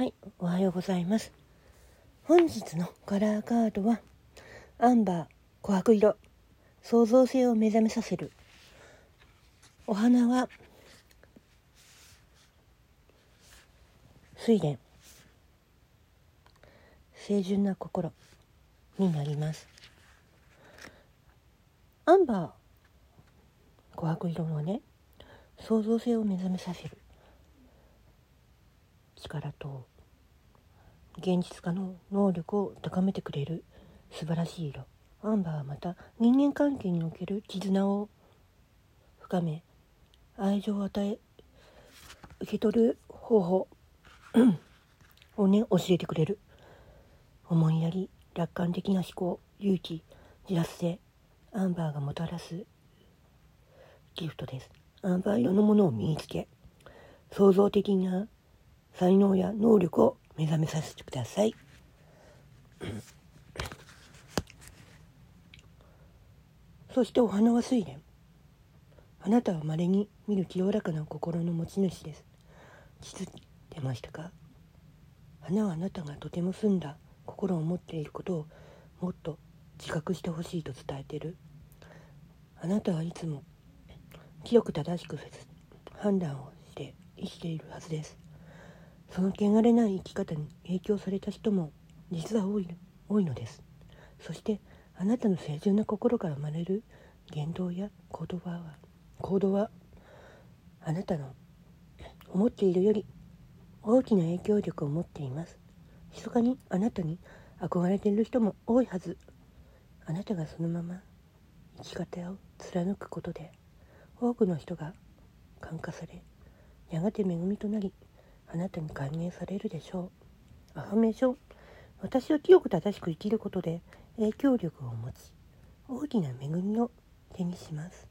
はい、おはようございます。本日のカラーカードは、アンバー、琥珀色、創造性を目覚めさせる。お花は、睡蓮、清純な心になります。アンバー、琥珀色のね、創造性を目覚めさせる力と現実化の能力を高めてくれる素晴らしい色。アンバーはまた人間関係における絆を深め愛情を与え受け取る方法 をね教えてくれる。思いやり楽観的な思考勇気自発性アンバーがもたらすギフトです。アンバー色のものを身につけ創造的な才能や能力を目覚めさせてください。そしてお花は睡蓮。あなたは稀に見る清らかな心の持ち主です。気づいてましたか？花はあなたがとても澄んだ心を持っていることをもっと自覚してほしいと伝えている。あなたはいつも清く正しく判断をして生きているはずです。その汚れない生き方に影響された人も実は多い多いのです。そしてあなたの清純な心から生まれる言動や行動は行動はあなたの思っているより大きな影響力を持っています。密かにあなたに憧れている人も多いはず。あなたがそのまま生き方を貫くことで多くの人が感化されやがて恵みとなりあなたに還元されるでしょう。アファメーション。私は清く正しく生きることで影響力を持ち大きな恵みを手にします。